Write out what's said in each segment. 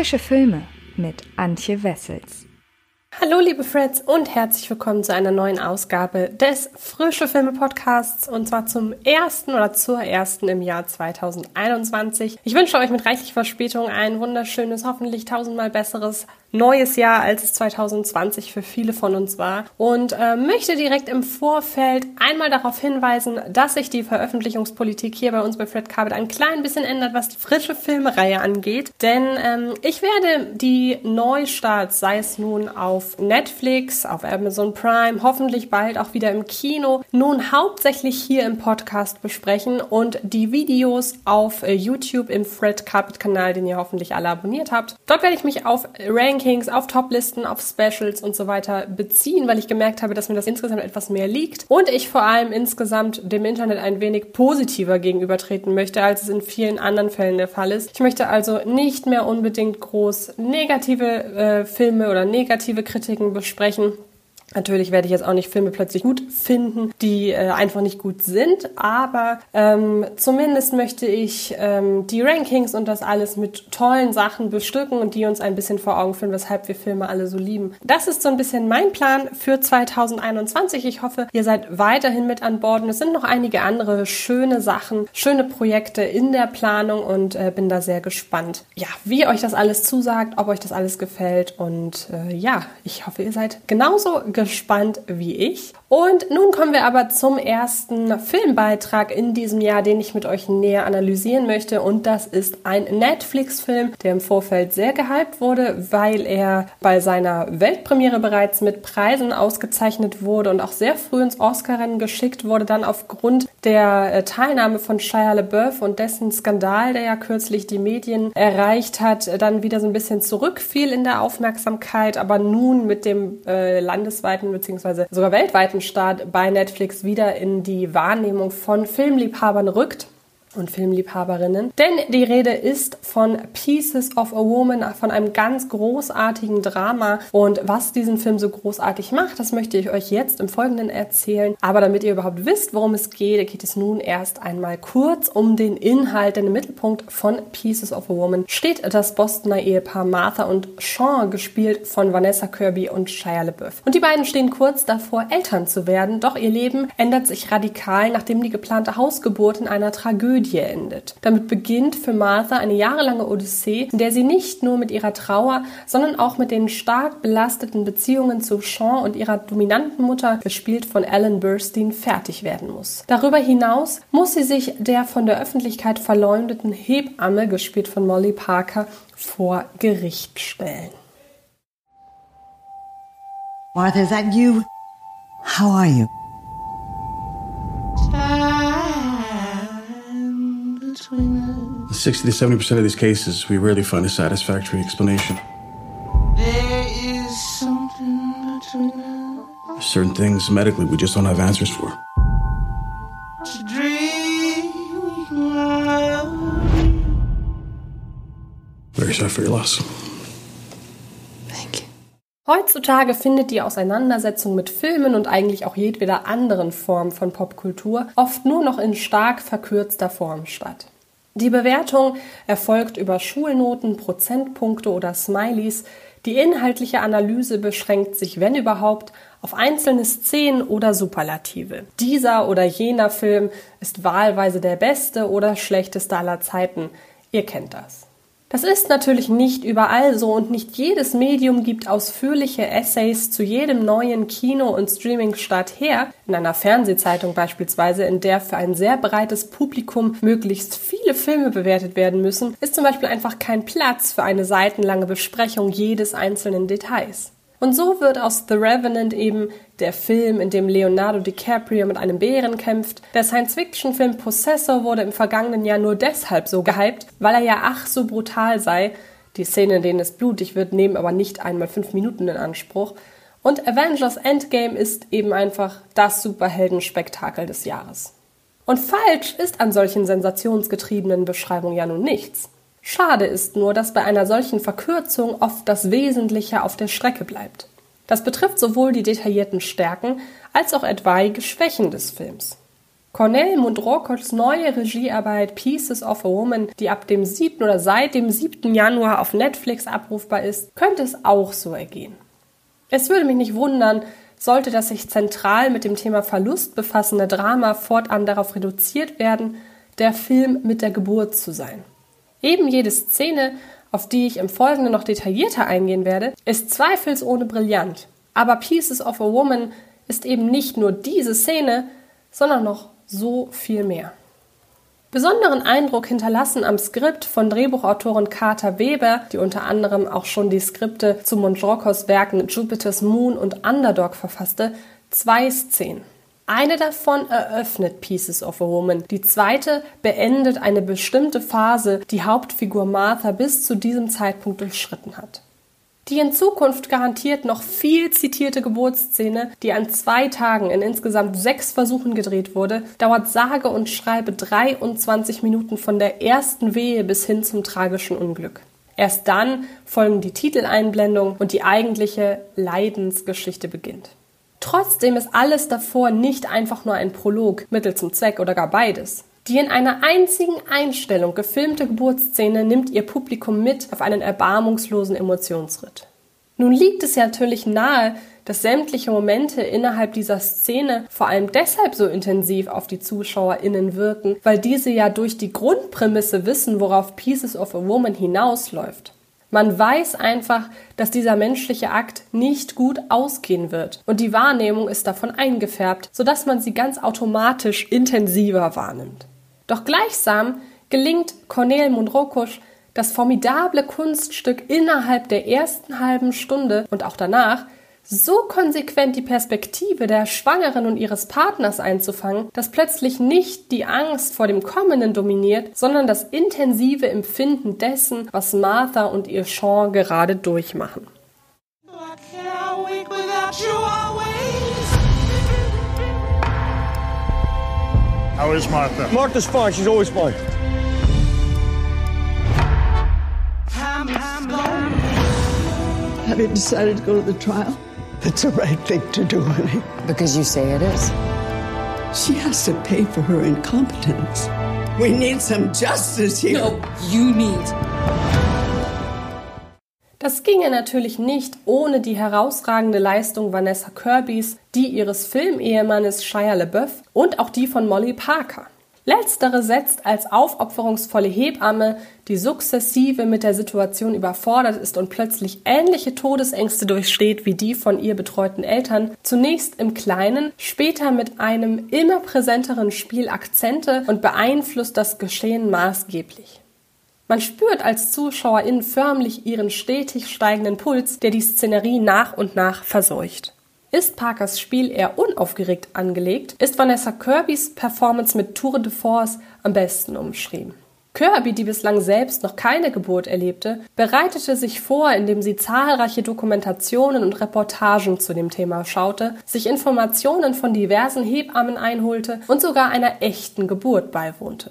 Frische Filme mit Antje Wessels. Hallo liebe Freds und herzlich willkommen zu einer neuen Ausgabe des Frische Filme Podcasts und zwar zum ersten oder zur ersten im Jahr 2021. Ich wünsche euch mit reichlich Verspätung ein wunderschönes, hoffentlich tausendmal besseres neues Jahr, als es 2020 für viele von uns war. Und äh, möchte direkt im Vorfeld einmal darauf hinweisen, dass sich die Veröffentlichungspolitik hier bei uns bei Fred Carpet ein klein bisschen ändert, was die frische Filmereihe angeht. Denn ähm, ich werde die Neustarts, sei es nun auf Netflix, auf Amazon Prime, hoffentlich bald auch wieder im Kino, nun hauptsächlich hier im Podcast besprechen und die Videos auf äh, YouTube im Fred Carpet Kanal, den ihr hoffentlich alle abonniert habt. Dort werde ich mich auf Rank Rankings, auf Toplisten, auf Specials und so weiter beziehen, weil ich gemerkt habe, dass mir das insgesamt etwas mehr liegt und ich vor allem insgesamt dem Internet ein wenig positiver gegenübertreten möchte, als es in vielen anderen Fällen der Fall ist. Ich möchte also nicht mehr unbedingt groß negative äh, Filme oder negative Kritiken besprechen, Natürlich werde ich jetzt auch nicht Filme plötzlich gut finden, die äh, einfach nicht gut sind, aber ähm, zumindest möchte ich ähm, die Rankings und das alles mit tollen Sachen bestücken und die uns ein bisschen vor Augen führen, weshalb wir Filme alle so lieben. Das ist so ein bisschen mein Plan für 2021. Ich hoffe, ihr seid weiterhin mit an Bord und es sind noch einige andere schöne Sachen, schöne Projekte in der Planung und äh, bin da sehr gespannt, ja, wie euch das alles zusagt, ob euch das alles gefällt und äh, ja, ich hoffe, ihr seid genauso gespannt wie ich. Und nun kommen wir aber zum ersten Filmbeitrag in diesem Jahr, den ich mit euch näher analysieren möchte. Und das ist ein Netflix-Film, der im Vorfeld sehr gehypt wurde, weil er bei seiner Weltpremiere bereits mit Preisen ausgezeichnet wurde und auch sehr früh ins Oscar-Rennen geschickt wurde, dann aufgrund der äh, Teilnahme von Shia LaBeouf und dessen Skandal, der ja kürzlich die Medien erreicht hat, dann wieder so ein bisschen zurückfiel in der Aufmerksamkeit, aber nun mit dem äh, landesweiten bundesweiten bzw. sogar weltweiten Start bei Netflix wieder in die Wahrnehmung von Filmliebhabern rückt und Filmliebhaberinnen. Denn die Rede ist von Pieces of a Woman, von einem ganz großartigen Drama. Und was diesen Film so großartig macht, das möchte ich euch jetzt im Folgenden erzählen. Aber damit ihr überhaupt wisst, worum es geht, geht es nun erst einmal kurz um den Inhalt. Denn im Mittelpunkt von Pieces of a Woman steht das Bostoner Ehepaar Martha und Sean, gespielt von Vanessa Kirby und Shia LaBeouf. Und die beiden stehen kurz davor, Eltern zu werden. Doch ihr Leben ändert sich radikal, nachdem die geplante Hausgeburt in einer Tragödie Tragödie endet. Damit beginnt für Martha eine jahrelange Odyssee, in der sie nicht nur mit ihrer Trauer, sondern auch mit den stark belasteten Beziehungen zu Sean und ihrer dominanten Mutter, gespielt von Ellen Burstyn, fertig werden muss. Darüber hinaus muss sie sich der von der Öffentlichkeit verleumdeten Hebamme, gespielt von Molly Parker, vor Gericht stellen. Martha, is that you? How are you? 60 to 70% of these cases, we rarely find a satisfactory explanation. There is something between us. Certain things medically we just don't have answers for. To dream Very sorry for your loss. Thank you. Heutzutage findet die Auseinandersetzung mit Filmen und eigentlich auch jedweder anderen Form von Popkultur oft nur noch in stark verkürzter Form statt. Die Bewertung erfolgt über Schulnoten, Prozentpunkte oder Smileys. Die inhaltliche Analyse beschränkt sich, wenn überhaupt, auf einzelne Szenen oder Superlative. Dieser oder jener Film ist wahlweise der beste oder schlechteste aller Zeiten. Ihr kennt das. Das ist natürlich nicht überall so und nicht jedes Medium gibt ausführliche Essays zu jedem neuen Kino- und Streaming-Start her. In einer Fernsehzeitung beispielsweise, in der für ein sehr breites Publikum möglichst viele Filme bewertet werden müssen, ist zum Beispiel einfach kein Platz für eine seitenlange Besprechung jedes einzelnen Details. Und so wird aus The Revenant eben der Film, in dem Leonardo DiCaprio mit einem Bären kämpft. Der Science-Fiction-Film Possessor wurde im vergangenen Jahr nur deshalb so gehypt, weil er ja ach so brutal sei. Die Szenen, in denen es blutig wird, nehmen aber nicht einmal fünf Minuten in Anspruch. Und Avengers Endgame ist eben einfach das Superheldenspektakel des Jahres. Und falsch ist an solchen sensationsgetriebenen Beschreibungen ja nun nichts. Schade ist nur, dass bei einer solchen Verkürzung oft das Wesentliche auf der Strecke bleibt. Das betrifft sowohl die detaillierten Stärken als auch etwaige Schwächen des Films. Cornel Mundrokots neue Regiearbeit Pieces of a Woman, die ab dem 7. oder seit dem 7. Januar auf Netflix abrufbar ist, könnte es auch so ergehen. Es würde mich nicht wundern, sollte das sich zentral mit dem Thema Verlust befassende Drama fortan darauf reduziert werden, der Film mit der Geburt zu sein. Eben jede Szene, auf die ich im Folgenden noch detaillierter eingehen werde, ist zweifelsohne brillant. Aber Pieces of a Woman ist eben nicht nur diese Szene, sondern noch so viel mehr. Besonderen Eindruck hinterlassen am Skript von Drehbuchautorin Carter Weber, die unter anderem auch schon die Skripte zu Mondrokos Werken Jupiter's Moon und Underdog verfasste, zwei Szenen. Eine davon eröffnet Pieces of a Woman, die zweite beendet eine bestimmte Phase, die Hauptfigur Martha bis zu diesem Zeitpunkt durchschritten hat. Die in Zukunft garantiert noch viel zitierte Geburtsszene, die an zwei Tagen in insgesamt sechs Versuchen gedreht wurde, dauert sage und schreibe 23 Minuten von der ersten Wehe bis hin zum tragischen Unglück. Erst dann folgen die Titeleinblendung und die eigentliche Leidensgeschichte beginnt. Trotzdem ist alles davor nicht einfach nur ein Prolog, Mittel zum Zweck oder gar beides. Die in einer einzigen Einstellung gefilmte Geburtsszene nimmt ihr Publikum mit auf einen erbarmungslosen Emotionsritt. Nun liegt es ja natürlich nahe, dass sämtliche Momente innerhalb dieser Szene vor allem deshalb so intensiv auf die ZuschauerInnen wirken, weil diese ja durch die Grundprämisse wissen, worauf Pieces of a Woman hinausläuft. Man weiß einfach, dass dieser menschliche Akt nicht gut ausgehen wird und die Wahrnehmung ist davon eingefärbt, sodass man sie ganz automatisch intensiver wahrnimmt. Doch gleichsam gelingt Cornel Mundrokusch das formidable Kunststück innerhalb der ersten halben Stunde und auch danach so konsequent die Perspektive der Schwangeren und ihres Partners einzufangen, dass plötzlich nicht die Angst vor dem Kommenden dominiert, sondern das intensive Empfinden dessen, was Martha und ihr Sean gerade durchmachen. How is Martha? Martha's fine. She's always fine. Have you decided to go to the trial? It's the right thing to do, honey. Because you say it is. She has to pay for her incompetence. We need some justice here. No, you need. Das ginge natürlich nicht ohne die herausragende Leistung Vanessa Kirbys, die ihres Filmehemannes Shia LaBeouf und auch die von Molly Parker. Letztere setzt als aufopferungsvolle Hebamme, die sukzessive mit der Situation überfordert ist und plötzlich ähnliche Todesängste durchsteht wie die von ihr betreuten Eltern, zunächst im Kleinen, später mit einem immer präsenteren Spiel Akzente und beeinflusst das Geschehen maßgeblich. Man spürt als Zuschauerin förmlich ihren stetig steigenden Puls, der die Szenerie nach und nach verseucht. Ist Parkers Spiel eher unaufgeregt angelegt, ist Vanessa Kirbys Performance mit Tour de Force am besten umschrieben. Kirby, die bislang selbst noch keine Geburt erlebte, bereitete sich vor, indem sie zahlreiche Dokumentationen und Reportagen zu dem Thema schaute, sich Informationen von diversen Hebammen einholte und sogar einer echten Geburt beiwohnte.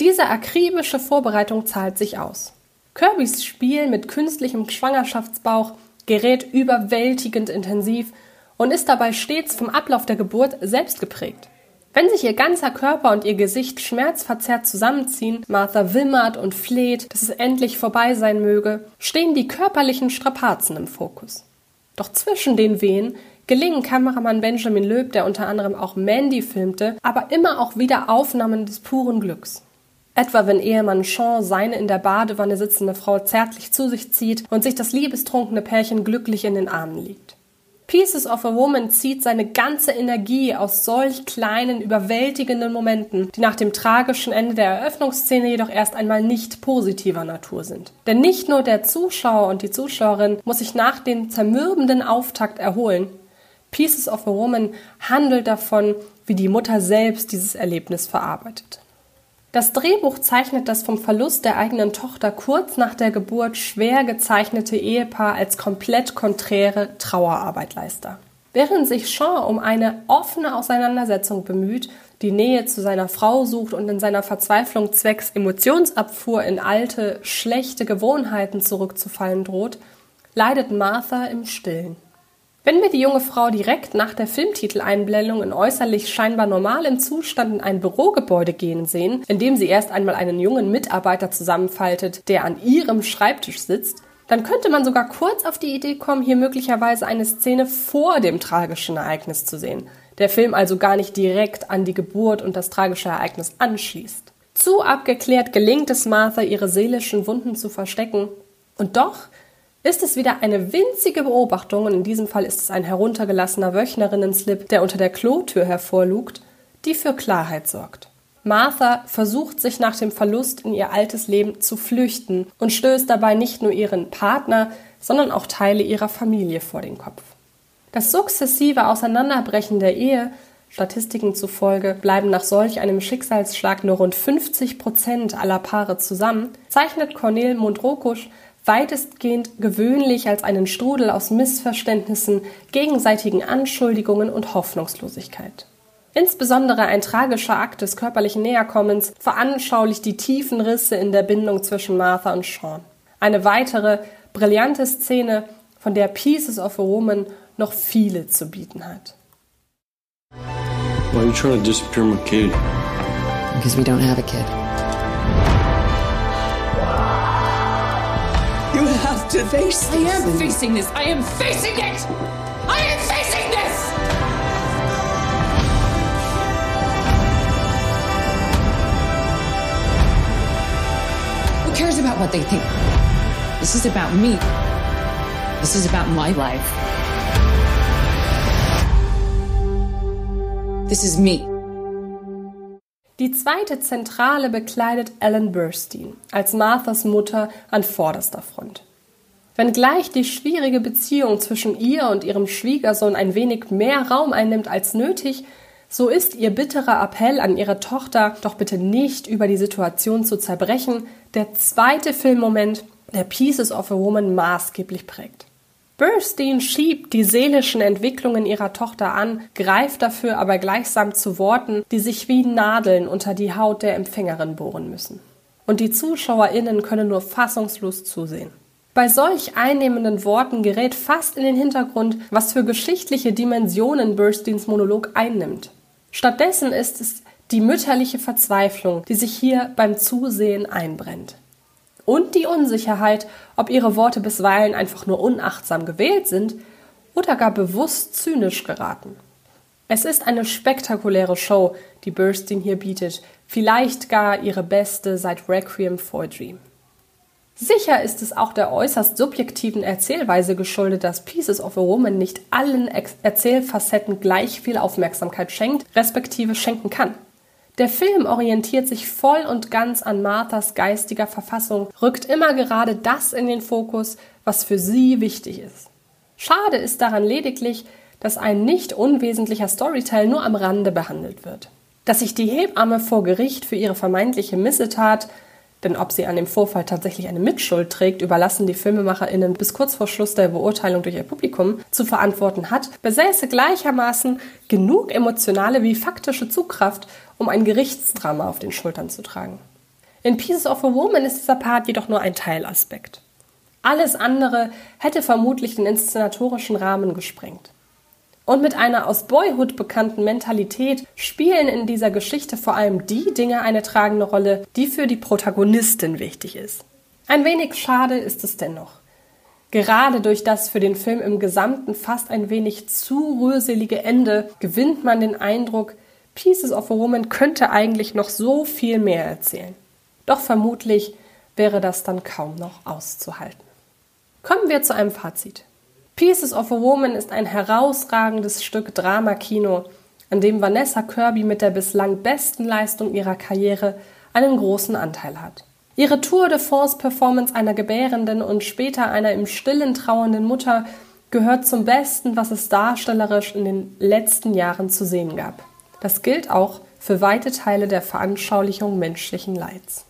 Diese akribische Vorbereitung zahlt sich aus. Kirbys Spiel mit künstlichem Schwangerschaftsbauch gerät überwältigend intensiv und ist dabei stets vom Ablauf der Geburt selbst geprägt. Wenn sich ihr ganzer Körper und ihr Gesicht schmerzverzerrt zusammenziehen, Martha wimmert und fleht, dass es endlich vorbei sein möge, stehen die körperlichen Strapazen im Fokus. Doch zwischen den Wehen gelingen Kameramann Benjamin Löb, der unter anderem auch Mandy filmte, aber immer auch wieder Aufnahmen des puren Glücks. Etwa wenn Ehemann Sean seine in der Badewanne sitzende Frau zärtlich zu sich zieht und sich das liebestrunkene Pärchen glücklich in den Armen liegt. Pieces of a Woman zieht seine ganze Energie aus solch kleinen, überwältigenden Momenten, die nach dem tragischen Ende der Eröffnungsszene jedoch erst einmal nicht positiver Natur sind. Denn nicht nur der Zuschauer und die Zuschauerin muss sich nach dem zermürbenden Auftakt erholen. Pieces of a Woman handelt davon, wie die Mutter selbst dieses Erlebnis verarbeitet. Das Drehbuch zeichnet das vom Verlust der eigenen Tochter kurz nach der Geburt schwer gezeichnete Ehepaar als komplett konträre Trauerarbeitleister. Während sich Sean um eine offene Auseinandersetzung bemüht, die Nähe zu seiner Frau sucht und in seiner Verzweiflung zwecks Emotionsabfuhr in alte, schlechte Gewohnheiten zurückzufallen droht, leidet Martha im Stillen. Wenn wir die junge Frau direkt nach der Filmtiteleinblendung in äußerlich scheinbar normalem Zustand in ein Bürogebäude gehen sehen, in dem sie erst einmal einen jungen Mitarbeiter zusammenfaltet, der an ihrem Schreibtisch sitzt, dann könnte man sogar kurz auf die Idee kommen, hier möglicherweise eine Szene vor dem tragischen Ereignis zu sehen. Der Film also gar nicht direkt an die Geburt und das tragische Ereignis anschließt. Zu abgeklärt gelingt es Martha, ihre seelischen Wunden zu verstecken. Und doch ist es wieder eine winzige Beobachtung, und in diesem Fall ist es ein heruntergelassener Wöchnerinnen-Slip, der unter der Klotür hervorlugt, die für Klarheit sorgt. Martha versucht sich nach dem Verlust in ihr altes Leben zu flüchten und stößt dabei nicht nur ihren Partner, sondern auch Teile ihrer Familie vor den Kopf. Das sukzessive Auseinanderbrechen der Ehe, Statistiken zufolge bleiben nach solch einem Schicksalsschlag nur rund 50 Prozent aller Paare zusammen, zeichnet Cornel Mundrokusch weitestgehend gewöhnlich als einen Strudel aus Missverständnissen, gegenseitigen Anschuldigungen und Hoffnungslosigkeit. Insbesondere ein tragischer Akt des körperlichen Näherkommens veranschaulicht die tiefen Risse in der Bindung zwischen Martha und Sean. Eine weitere brillante Szene, von der Pieces of a Woman noch viele zu bieten hat. Why are you trying to disappear my kid? Because we don't have a kid. To face this. I am facing this. I am facing it. I am facing this. Who cares about what they think? This is about me. This is about my life. This is me. Die zweite Zentrale bekleidet Ellen Burstyn als Marthas Mutter an vorderster Front. Wenngleich die schwierige Beziehung zwischen ihr und ihrem Schwiegersohn ein wenig mehr Raum einnimmt als nötig, so ist ihr bitterer Appell an ihre Tochter, doch bitte nicht über die Situation zu zerbrechen, der zweite Filmmoment, der Pieces of a Woman maßgeblich prägt. Burstein schiebt die seelischen Entwicklungen ihrer Tochter an, greift dafür aber gleichsam zu Worten, die sich wie Nadeln unter die Haut der Empfängerin bohren müssen. Und die ZuschauerInnen können nur fassungslos zusehen. Bei solch einnehmenden Worten gerät fast in den Hintergrund, was für geschichtliche Dimensionen Bursteins Monolog einnimmt. Stattdessen ist es die mütterliche Verzweiflung, die sich hier beim Zusehen einbrennt und die Unsicherheit, ob ihre Worte bisweilen einfach nur unachtsam gewählt sind oder gar bewusst zynisch geraten. Es ist eine spektakuläre Show, die Burstyn hier bietet, vielleicht gar ihre beste seit Requiem for a Dream. Sicher ist es auch der äußerst subjektiven Erzählweise geschuldet, dass Pieces of a Woman nicht allen Erzählfacetten gleich viel Aufmerksamkeit schenkt, respektive schenken kann. Der Film orientiert sich voll und ganz an Marthas geistiger Verfassung, rückt immer gerade das in den Fokus, was für sie wichtig ist. Schade ist daran lediglich, dass ein nicht unwesentlicher Storyteil nur am Rande behandelt wird. Dass sich die Hebamme vor Gericht für ihre vermeintliche Missetat denn ob sie an dem Vorfall tatsächlich eine Mitschuld trägt, überlassen die FilmemacherInnen bis kurz vor Schluss der Beurteilung durch ihr Publikum zu verantworten hat, besäße gleichermaßen genug emotionale wie faktische Zugkraft, um ein Gerichtsdrama auf den Schultern zu tragen. In Pieces of a Woman ist dieser Part jedoch nur ein Teilaspekt. Alles andere hätte vermutlich den inszenatorischen Rahmen gesprengt. Und mit einer aus Boyhood bekannten Mentalität spielen in dieser Geschichte vor allem die Dinge eine tragende Rolle, die für die Protagonistin wichtig ist. Ein wenig schade ist es dennoch. Gerade durch das für den Film im Gesamten fast ein wenig zu rührselige Ende gewinnt man den Eindruck, Pieces of a Woman könnte eigentlich noch so viel mehr erzählen. Doch vermutlich wäre das dann kaum noch auszuhalten. Kommen wir zu einem Fazit. Pieces of a Woman ist ein herausragendes Stück Dramakino, an dem Vanessa Kirby mit der bislang besten Leistung ihrer Karriere einen großen Anteil hat. Ihre Tour de Force Performance einer gebärenden und später einer im Stillen trauernden Mutter gehört zum Besten, was es darstellerisch in den letzten Jahren zu sehen gab. Das gilt auch für weite Teile der Veranschaulichung menschlichen Leids.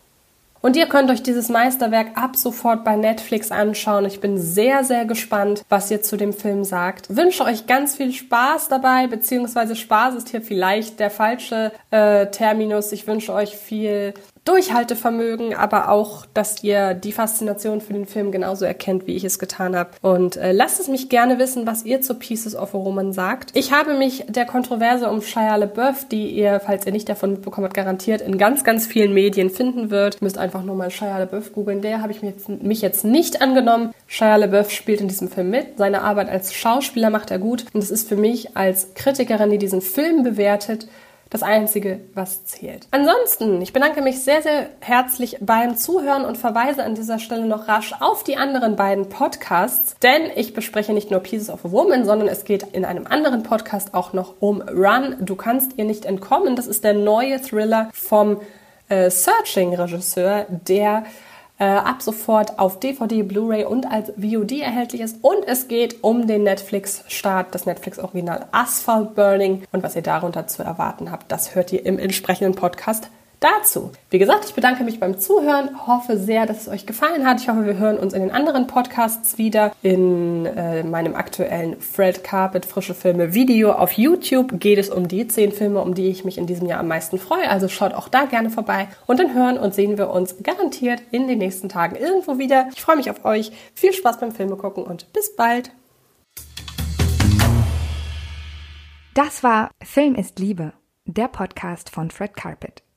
Und ihr könnt euch dieses Meisterwerk ab sofort bei Netflix anschauen. Ich bin sehr, sehr gespannt, was ihr zu dem Film sagt. Wünsche euch ganz viel Spaß dabei, beziehungsweise Spaß ist hier vielleicht der falsche äh, Terminus. Ich wünsche euch viel Durchhaltevermögen, aber auch, dass ihr die Faszination für den Film genauso erkennt, wie ich es getan habe. Und äh, lasst es mich gerne wissen, was ihr zu Pieces of a Woman sagt. Ich habe mich der Kontroverse um Shia LaBeouf, die ihr, falls ihr nicht davon mitbekommen habt, garantiert in ganz, ganz vielen Medien finden wird. Ihr müsst einfach nur mal Shia LaBeouf googeln. Der habe ich mich jetzt, mich jetzt nicht angenommen. Shia LaBeouf spielt in diesem Film mit. Seine Arbeit als Schauspieler macht er gut. Und es ist für mich als Kritikerin, die diesen Film bewertet, das Einzige, was zählt. Ansonsten, ich bedanke mich sehr, sehr herzlich beim Zuhören und verweise an dieser Stelle noch rasch auf die anderen beiden Podcasts, denn ich bespreche nicht nur Pieces of a Woman, sondern es geht in einem anderen Podcast auch noch um Run. Du kannst ihr nicht entkommen. Das ist der neue Thriller vom äh, Searching-Regisseur, der äh, ab sofort auf DVD, Blu-ray und als VOD erhältlich ist. Und es geht um den Netflix-Start, das Netflix-Original Asphalt Burning. Und was ihr darunter zu erwarten habt, das hört ihr im entsprechenden Podcast dazu. Wie gesagt, ich bedanke mich beim Zuhören, hoffe sehr, dass es euch gefallen hat. Ich hoffe, wir hören uns in den anderen Podcasts wieder. In äh, meinem aktuellen Fred Carpet Frische Filme Video auf YouTube geht es um die zehn Filme, um die ich mich in diesem Jahr am meisten freue. Also schaut auch da gerne vorbei und dann hören und sehen wir uns garantiert in den nächsten Tagen irgendwo wieder. Ich freue mich auf euch. Viel Spaß beim Filme gucken und bis bald. Das war Film ist Liebe, der Podcast von Fred Carpet.